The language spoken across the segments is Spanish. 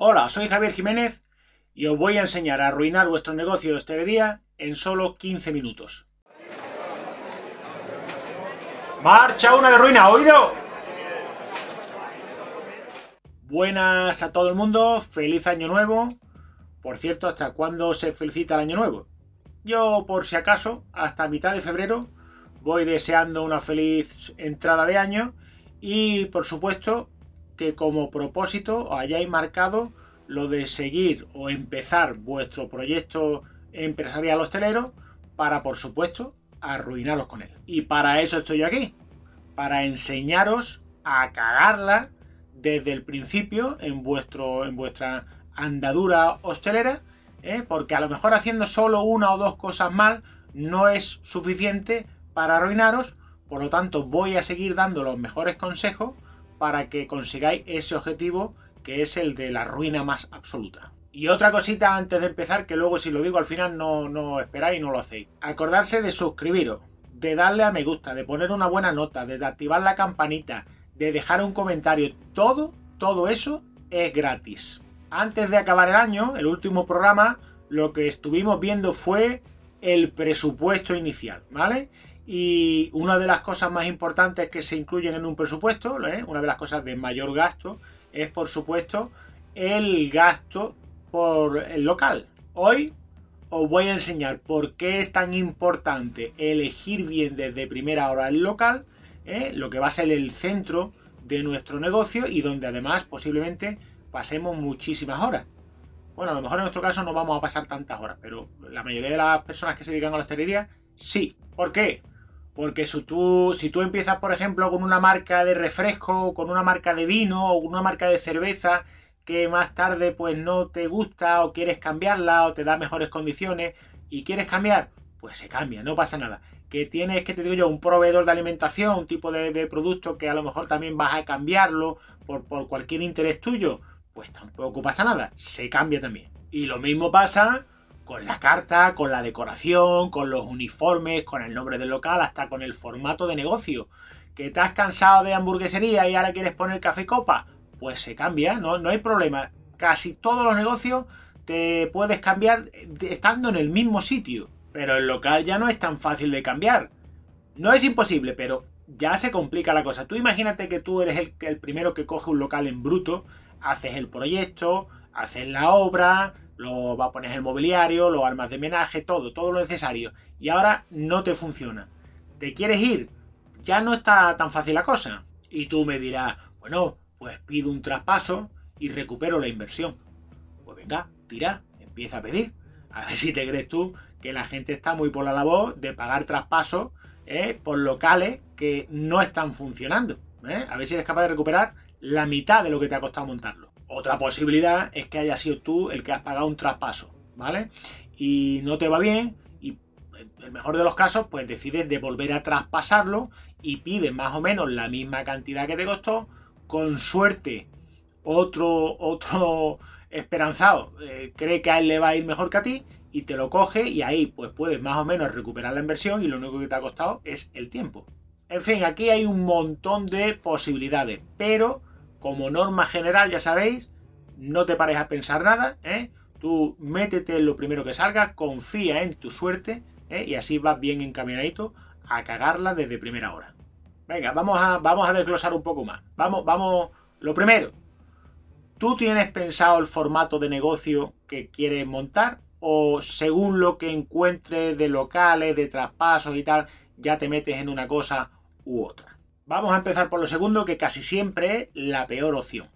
Hola, soy Javier Jiménez y os voy a enseñar a arruinar vuestro negocio de hostelería en solo 15 minutos. ¡Marcha una de ruina! ¿Oído? Buenas a todo el mundo, feliz año nuevo. Por cierto, ¿hasta cuándo se felicita el año nuevo? Yo, por si acaso, hasta mitad de febrero voy deseando una feliz entrada de año y, por supuesto, que como propósito hayáis marcado lo de seguir o empezar vuestro proyecto empresarial hostelero para, por supuesto, arruinaros con él. Y para eso estoy aquí, para enseñaros a cagarla desde el principio en, vuestro, en vuestra andadura hostelera, ¿eh? porque a lo mejor haciendo solo una o dos cosas mal no es suficiente para arruinaros, por lo tanto voy a seguir dando los mejores consejos para que consigáis ese objetivo que es el de la ruina más absoluta. Y otra cosita antes de empezar, que luego si lo digo al final no, no esperáis y no lo hacéis. Acordarse de suscribiros, de darle a me gusta, de poner una buena nota, de activar la campanita, de dejar un comentario. Todo, todo eso es gratis. Antes de acabar el año, el último programa, lo que estuvimos viendo fue el presupuesto inicial, ¿vale? Y una de las cosas más importantes que se incluyen en un presupuesto, ¿eh? una de las cosas de mayor gasto, es por supuesto el gasto por el local. Hoy os voy a enseñar por qué es tan importante elegir bien desde primera hora el local, ¿eh? lo que va a ser el centro de nuestro negocio y donde además posiblemente pasemos muchísimas horas. Bueno, a lo mejor en nuestro caso no vamos a pasar tantas horas, pero la mayoría de las personas que se dedican a la hostelería, sí. ¿Por qué? Porque si tú, si tú empiezas, por ejemplo, con una marca de refresco, con una marca de vino o una marca de cerveza que más tarde pues no te gusta o quieres cambiarla o te da mejores condiciones y quieres cambiar, pues se cambia, no pasa nada. Que tienes, que te digo yo, un proveedor de alimentación, un tipo de, producto que a lo mejor también vas a cambiarlo por, por cualquier interés tuyo, pues tampoco pasa nada, se cambia también. Y lo mismo pasa con la carta, con la decoración, con los uniformes, con el nombre del local, hasta con el formato de negocio. ¿Que te has cansado de hamburguesería y ahora quieres poner café copa? Pues se cambia, no, no hay problema. Casi todos los negocios te puedes cambiar estando en el mismo sitio. Pero el local ya no es tan fácil de cambiar. No es imposible, pero ya se complica la cosa. Tú imagínate que tú eres el, el primero que coge un local en bruto, haces el proyecto, haces la obra, lo va a poner el mobiliario, los armas de menaje, todo, todo lo necesario. Y ahora no te funciona. ¿Te quieres ir? Ya no está tan fácil la cosa. Y tú me dirás, bueno, pues pido un traspaso y recupero la inversión. Pues venga, tira, empieza a pedir. A ver si te crees tú que la gente está muy por la labor de pagar traspasos ¿eh? por locales que no están funcionando. ¿eh? A ver si eres capaz de recuperar la mitad de lo que te ha costado montarlo. Otra posibilidad es que haya sido tú el que has pagado un traspaso, ¿vale? Y no te va bien y en el mejor de los casos pues decides de volver a traspasarlo y pides más o menos la misma cantidad que te costó. Con suerte otro, otro esperanzado eh, cree que a él le va a ir mejor que a ti y te lo coge y ahí pues puedes más o menos recuperar la inversión y lo único que te ha costado es el tiempo. En fin, aquí hay un montón de posibilidades, pero como norma general, ya sabéis, no te pares a pensar nada, ¿eh? Tú métete en lo primero que salga, confía en tu suerte ¿eh? y así vas bien encaminadito a cagarla desde primera hora. Venga, vamos a, vamos a desglosar un poco más. Vamos, vamos. Lo primero, ¿tú tienes pensado el formato de negocio que quieres montar? ¿O según lo que encuentres de locales, de traspasos y tal, ya te metes en una cosa u otra? Vamos a empezar por lo segundo, que casi siempre es la peor opción.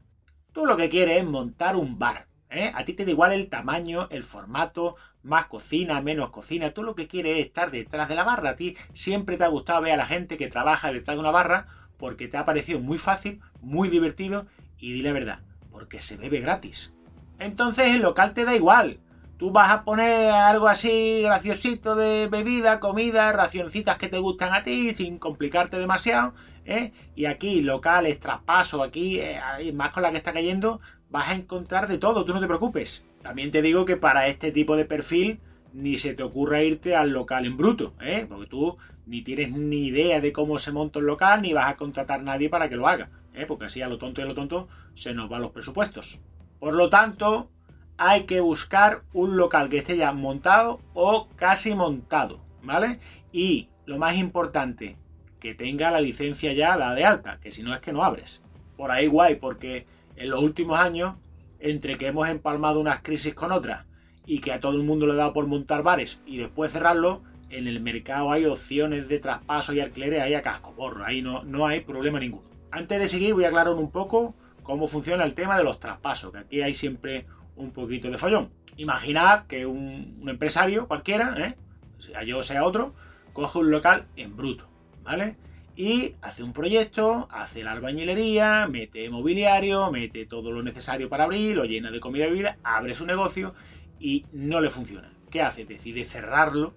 Tú lo que quieres es montar un bar. ¿eh? A ti te da igual el tamaño, el formato, más cocina, menos cocina. Tú lo que quieres es estar detrás de la barra. A ti siempre te ha gustado ver a la gente que trabaja detrás de una barra porque te ha parecido muy fácil, muy divertido y di la verdad, porque se bebe gratis. Entonces el local te da igual. Tú vas a poner algo así graciosito de bebida, comida, racioncitas que te gustan a ti, sin complicarte demasiado. ¿Eh? Y aquí, locales, traspaso, aquí, eh, más con la que está cayendo, vas a encontrar de todo, tú no te preocupes. También te digo que para este tipo de perfil ni se te ocurra irte al local en bruto, ¿eh? porque tú ni tienes ni idea de cómo se monta el local, ni vas a contratar a nadie para que lo haga, ¿eh? porque así a lo tonto y a lo tonto se nos van los presupuestos. Por lo tanto, hay que buscar un local que esté ya montado o casi montado, ¿vale? Y lo más importante, que tenga la licencia ya, la de alta, que si no es que no abres. Por ahí guay, porque en los últimos años, entre que hemos empalmado unas crisis con otras y que a todo el mundo le da por montar bares y después cerrarlo, en el mercado hay opciones de traspaso y alquileres ahí a casco porro, ahí no, no hay problema ninguno. Antes de seguir voy a aclarar un poco cómo funciona el tema de los traspasos, que aquí hay siempre un poquito de follón. Imaginad que un, empresario cualquiera, ¿eh? sea yo sea otro, coge un local en bruto, ¿vale? Y hace un proyecto, hace la albañilería, mete mobiliario, mete todo lo necesario para abrir, lo llena de comida y bebida, abre su negocio y no le funciona. ¿Qué hace? Decide cerrarlo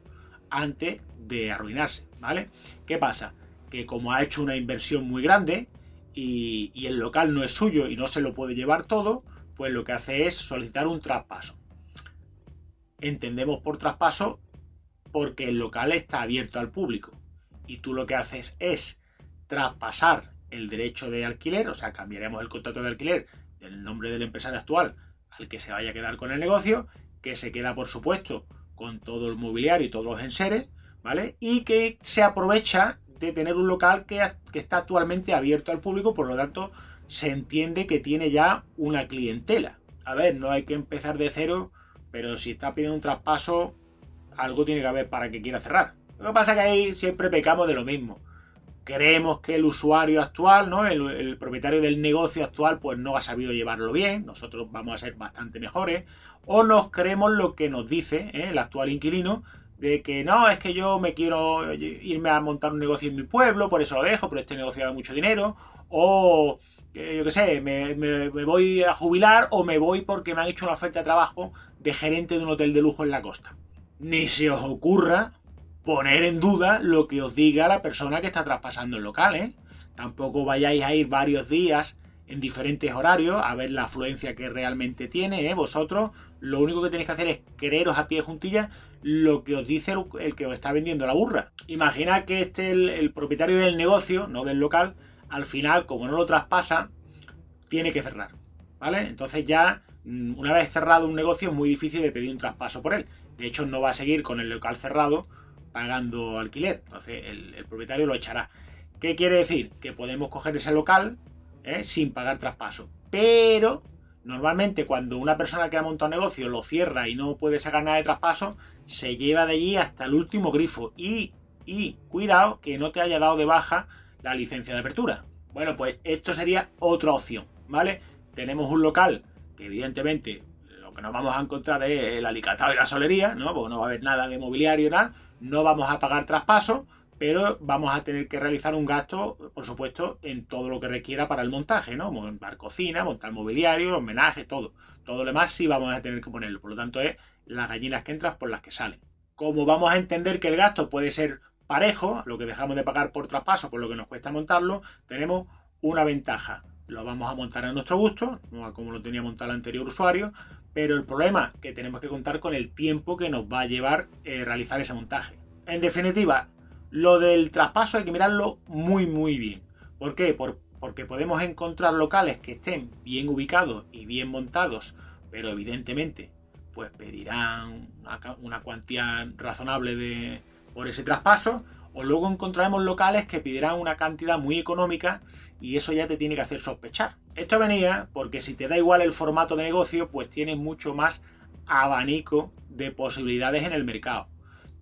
antes de arruinarse, ¿vale? ¿Qué pasa? Que como ha hecho una inversión muy grande y, y el local no es suyo y no se lo puede llevar todo, pues lo que hace es solicitar un traspaso. Entendemos por traspaso porque el local está abierto al público y tú lo que haces es traspasar el derecho de alquiler, o sea, cambiaremos el contrato de alquiler del nombre del empresario actual al que se vaya a quedar con el negocio, que se queda por supuesto con todo el mobiliario y todos los enseres, ¿vale? Y que se aprovecha de tener un local que, que está actualmente abierto al público, por lo tanto se entiende que tiene ya una clientela. A ver, no hay que empezar de cero, pero si está pidiendo un traspaso, algo tiene que haber para que quiera cerrar. Lo que pasa es que ahí siempre pecamos de lo mismo. Creemos que el usuario actual, ¿no? El, propietario del negocio actual, pues no ha sabido llevarlo bien. Nosotros vamos a ser bastante mejores. O nos creemos lo que nos dice ¿eh? el actual inquilino, de que no, es que yo me quiero irme a montar un negocio en mi pueblo, por eso lo dejo, pero este negocio da mucho dinero. O yo qué sé, me, voy a jubilar o me voy porque me han hecho una oferta de trabajo de gerente de un hotel de lujo en la costa. Ni se os ocurra poner en duda lo que os diga la persona que está traspasando el local, ¿eh? Tampoco vayáis a ir varios días en diferentes horarios a ver la afluencia que realmente tiene, ¿eh? Vosotros lo único que tenéis que hacer es creeros a pie juntilla lo que os dice el, que os está vendiendo la burra. Imagina que este el, el propietario del negocio, no del local, al final, como no lo traspasa, tiene que cerrar. ¿Vale? Entonces ya, mm, una vez cerrado un negocio, es muy difícil de pedir un traspaso por él. De hecho, no va a seguir con el local cerrado pagando alquiler. Entonces, el, propietario lo echará. ¿Qué quiere decir? Que podemos coger ese local ¿eh? sin pagar traspaso. Pero, normalmente, cuando una persona que ha montado negocio lo cierra y no puede sacar nada de traspaso, se lleva de allí hasta el último grifo. Y, y cuidado que no te haya dado de baja la licencia de apertura. Bueno, pues esto sería otra opción, ¿vale? Tenemos un local que evidentemente lo que nos vamos a encontrar es el alicatado y la solería, ¿no? Porque no va a haber nada de mobiliario, nada. No vamos a pagar traspaso, pero vamos a tener que realizar un gasto, por supuesto, en todo lo que requiera para el montaje, ¿no? Montar cocina, montar mobiliario, homenaje, todo. Todo lo demás sí vamos a tener que ponerlo. Por lo tanto, es las gallinas que entras por las que salen. Como vamos a entender que el gasto puede ser parejo, lo que dejamos de pagar por traspaso, por lo que nos cuesta montarlo, tenemos una ventaja. Lo vamos a montar a nuestro gusto, como lo tenía montado el anterior usuario, pero el problema es que tenemos que contar con el tiempo que nos va a llevar eh, realizar ese montaje. En definitiva, lo del traspaso hay que mirarlo muy muy bien. ¿Por qué? porque podemos encontrar locales que estén bien ubicados y bien montados, pero evidentemente pues pedirán una cuantía razonable de, por ese traspaso, o luego encontraremos locales que pedirán una cantidad muy económica y eso ya te tiene que hacer sospechar. Esto venía porque si te da igual el formato de negocio, pues tienes mucho más abanico de posibilidades en el mercado.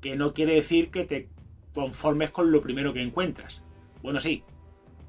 Que no quiere decir que te conformes con lo primero que encuentras. Bueno, sí,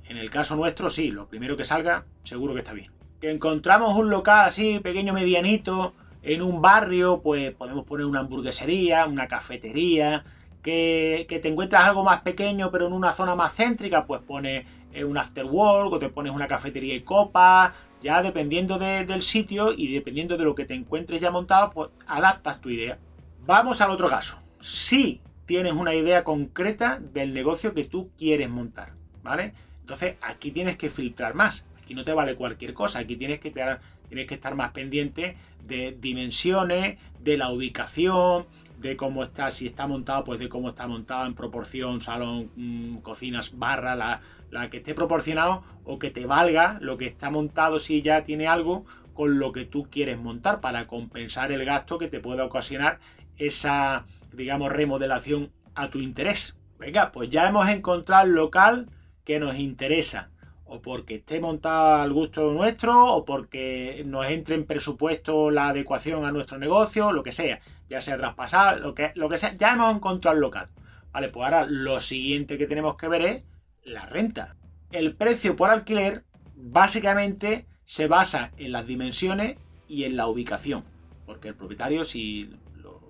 en el caso nuestro sí, lo primero que salga, seguro que está bien. Que encontramos un local así, pequeño, medianito, en un barrio, pues podemos poner una hamburguesería, una cafetería, que, te encuentras algo más pequeño pero en una zona más céntrica, pues pones eh, un afterwork o te pones una cafetería y copa, ya dependiendo del sitio y dependiendo de lo que te encuentres ya montado, pues adaptas tu idea. Vamos al otro caso. Si tienes una idea concreta del negocio que tú quieres montar, ¿vale? Entonces aquí tienes que filtrar más. Aquí no te vale cualquier cosa. Aquí tienes que, tienes que estar más pendiente de dimensiones, de la ubicación, de cómo está, si está montado, pues de cómo está montado en proporción, salón, mm, cocinas, barra, la, la, que esté proporcionado o que te valga lo que está montado si ya tiene algo con lo que tú quieres montar para compensar el gasto que te pueda ocasionar esa, digamos, remodelación a tu interés. Venga, pues ya hemos encontrado el local que nos interesa o porque esté montado al gusto nuestro, o porque nos entre en presupuesto la adecuación a nuestro negocio, lo que sea, ya sea traspasado, lo que, lo que sea, ya hemos encontrado el local. Vale, pues ahora lo siguiente que tenemos que ver es la renta. El precio por alquiler básicamente se basa en las dimensiones y en la ubicación, porque el propietario si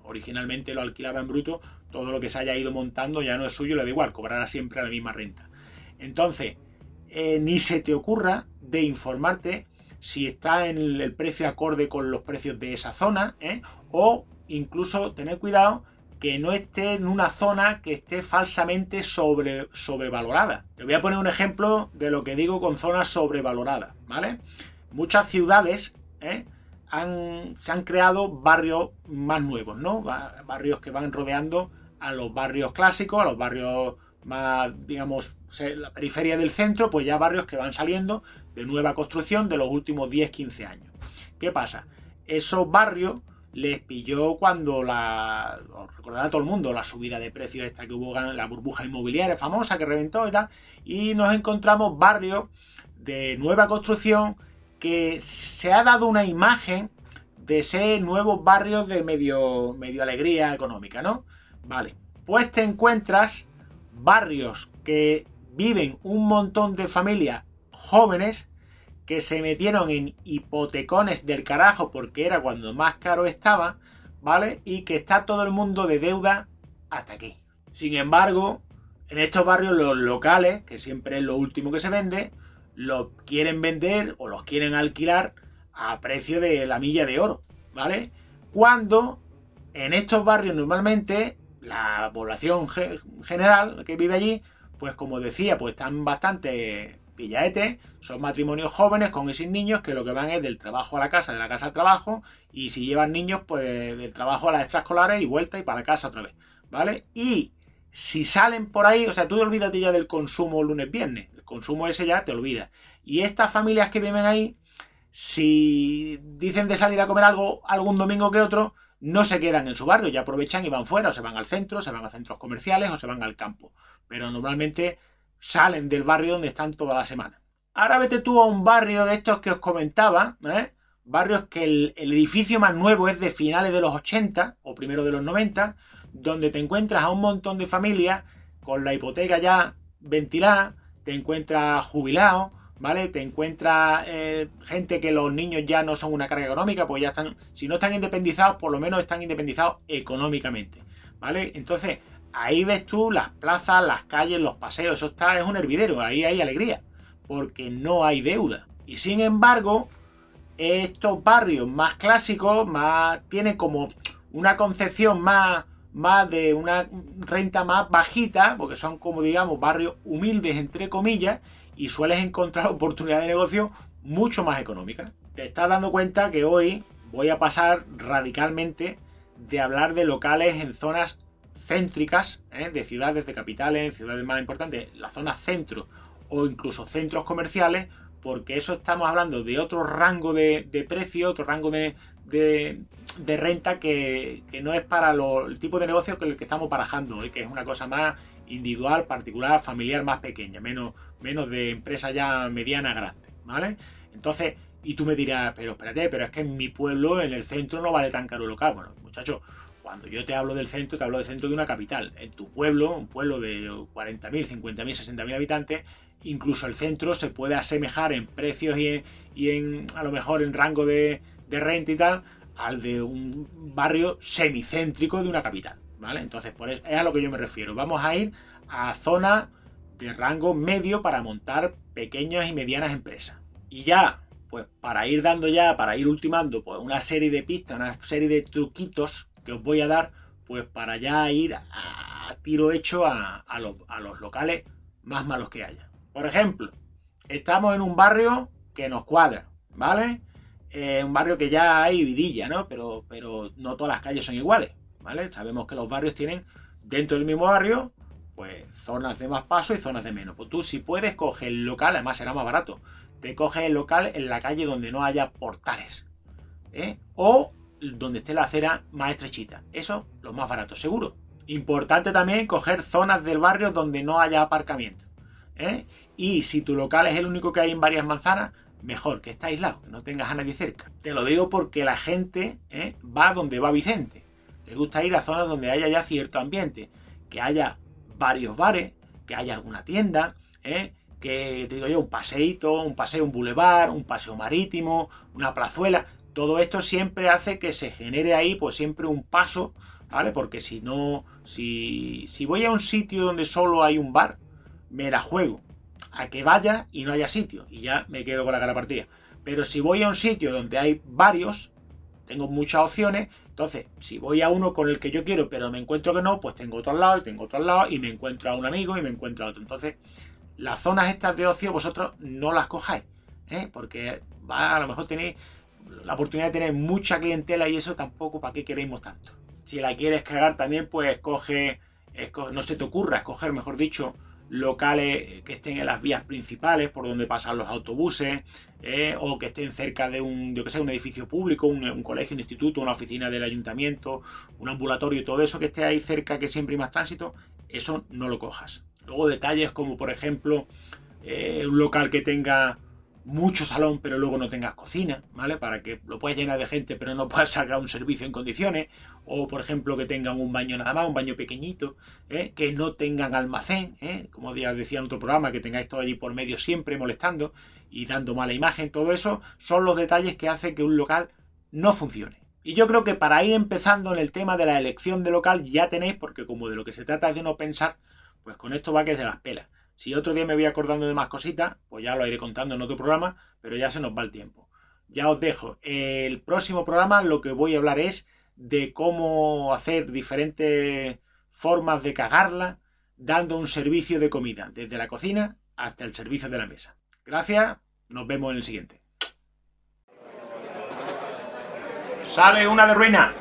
originalmente lo alquilaba en bruto, todo lo que se haya ido montando ya no es suyo, le da igual, cobrará siempre la misma renta. Entonces, eh, ni se te ocurra de informarte si está en el precio acorde con los precios de esa zona, ¿eh? o incluso tener cuidado que no esté en una zona que esté falsamente sobre, sobrevalorada. Te voy a poner un ejemplo de lo que digo con zonas sobrevaloradas, ¿vale? Muchas ciudades ¿eh? han, se han creado barrios más nuevos, ¿no? Barrios que van rodeando a los barrios clásicos, a los barrios más, digamos, la periferia del centro, pues ya barrios que van saliendo de nueva construcción de los últimos 10-15 años. ¿Qué pasa? Esos barrios les pilló cuando la, recordará todo el mundo, la subida de precios esta que hubo, la burbuja inmobiliaria famosa que reventó y tal, y nos encontramos barrios de nueva construcción que se ha dado una imagen de ser nuevos barrios de medio, medio alegría económica, ¿no? Vale, pues te encuentras barrios que viven un montón de familias jóvenes que se metieron en hipotecones del carajo porque era cuando más caro estaba, ¿vale? Y que está todo el mundo de deuda hasta aquí. Sin embargo, en estos barrios los locales, que siempre es lo último que se vende, los quieren vender o los quieren alquilar a precio de la milla de oro, ¿vale? Cuando en estos barrios normalmente la población general que vive allí, pues como decía, pues están bastante pillaetes, son matrimonios jóvenes con y sin niños que lo que van es del trabajo a la casa, de la casa al trabajo, y si llevan niños, pues del trabajo a las extraescolares y vuelta y para casa otra vez, ¿vale? Y si salen por ahí, o sea, tú te olvidas ya del consumo lunes-viernes, el consumo ese ya te olvidas. Y estas familias que viven ahí, si dicen de salir a comer algo algún domingo que otro, no se quedan en su barrio, ya aprovechan y van fuera, o se van al centro, se van a centros comerciales o se van al campo. Pero normalmente salen del barrio donde están toda la semana. Ahora vete tú a un barrio de estos que os comentaba, ¿eh? barrios que el, edificio más nuevo es de finales de los 80 o primero de los 90, donde te encuentras a un montón de familias con la hipoteca ya ventilada, te encuentras jubilados, ¿vale? Te encuentras eh, gente que los niños ya no son una carga económica, pues ya están, si no están independizados, por lo menos están independizados económicamente, ¿vale? Entonces, ahí ves tú las plazas, las calles, los paseos, eso está, es un hervidero, ahí hay alegría, porque no hay deuda. Y sin embargo, estos barrios más clásicos, más, tienen como una concepción más, más de una renta más bajita, porque son como digamos barrios humildes entre comillas, y sueles encontrar oportunidades de negocio mucho más económicas. Te estás dando cuenta que hoy voy a pasar radicalmente de hablar de locales en zonas céntricas, ¿eh? de ciudades, de capitales, ciudades más importantes, la zona centro o incluso centros comerciales, porque eso estamos hablando de otro rango de, precio, otro rango de, renta que, no es para el tipo de negocio que el que estamos barajando hoy, que es una cosa más individual, particular, familiar, más pequeña, menos, menos de empresa ya mediana, grande, ¿vale? Entonces, y tú me dirás, pero espérate, pero es que en mi pueblo, en el centro, no vale tan caro local. Bueno, muchachos, cuando yo te hablo del centro, te hablo del centro de una capital. En tu pueblo, un pueblo de 40.000, 50.000, 60.000 habitantes, incluso el centro se puede asemejar en precios y en, a lo mejor en rango de, renta y tal, al de un barrio semicéntrico de una capital. ¿vale? Entonces, es a lo que yo me refiero. Vamos a ir a zonas de rango medio para montar pequeñas y medianas empresas. Y ya, pues para ir dando ya, para ir ultimando, pues una serie de pistas, una serie de truquitos que os voy a dar, pues para ya ir a, tiro hecho a, los, locales más malos que haya. Por ejemplo, estamos en un barrio que nos cuadra, ¿vale? Eh, un barrio que ya hay vidilla, ¿no? Pero, pero no todas las calles son iguales. Sabemos que los barrios tienen dentro del mismo barrio, pues zonas de más paso y zonas de menos. Pues tú si puedes coger el local, además será más barato. te coges el local en la calle donde no haya portales. ¿eh? O donde esté la acera más estrechita. Eso, lo más barato, seguro. Importante también coger zonas del barrio donde no haya aparcamiento. ¿eh? Y si tu local es el único que hay en varias manzanas, mejor que esté aislado, que no tengas a nadie cerca. Te lo digo porque la gente ¿eh? va donde va Vicente. Le gusta ir a zonas donde haya ya cierto ambiente, que haya varios bares, que haya alguna tienda, ¿eh? que te digo yo, un paseíto, un paseo, un bulevar, un paseo marítimo, una plazuela. Todo esto siempre hace que se genere ahí, pues siempre un paso, ¿vale? Porque si no, si, si voy a un sitio donde solo hay un bar, me la juego a que vaya y no haya sitio y ya me quedo con la cara partida. Pero si voy a un sitio donde hay varios, tengo muchas opciones, entonces si voy a uno con el que yo quiero pero me encuentro que no, pues tengo otro al lado y tengo otro al lado y me encuentro a un amigo y me encuentro a otro. Entonces, las zonas estas de ocio vosotros no las cojáis, ¿eh? porque va, a lo mejor tenéis la oportunidad de tener mucha clientela y eso tampoco, ¿para qué queremos tanto? Si la quieres cagar también, pues escoge, no se te ocurra escoger, mejor dicho, locales que estén en las vías principales por donde pasan los autobuses eh, o que estén cerca de un, yo que sé, un edificio público, un, colegio, un instituto, una oficina del ayuntamiento, un ambulatorio y todo eso que esté ahí cerca que siempre hay más tránsito, eso no lo cojas. Luego detalles como por ejemplo eh, un local que tenga mucho salón, pero luego no tengas cocina, ¿vale? Para que lo puedas llenar de gente, pero no puedas sacar un servicio en condiciones. O, por ejemplo, que tengan un baño nada más, un baño pequeñito, ¿eh? que no tengan almacén, ¿eh? como ya decía en otro programa, que tengáis todo allí por medio siempre molestando y dando mala imagen. Todo eso son los detalles que hacen que un local no funcione. Y yo creo que para ir empezando en el tema de la elección de local ya tenéis, porque como de lo que se trata es de no pensar, pues con esto va que se las pelas. Si otro día me voy acordando de más cositas, pues ya lo iré contando en otro programa, pero ya se nos va el tiempo. Ya os dejo. El próximo programa lo que voy a hablar es de cómo hacer diferentes formas de cagarla dando un servicio de comida, desde la cocina hasta el servicio de la mesa. Gracias, nos vemos en el siguiente. Sale una de ruina.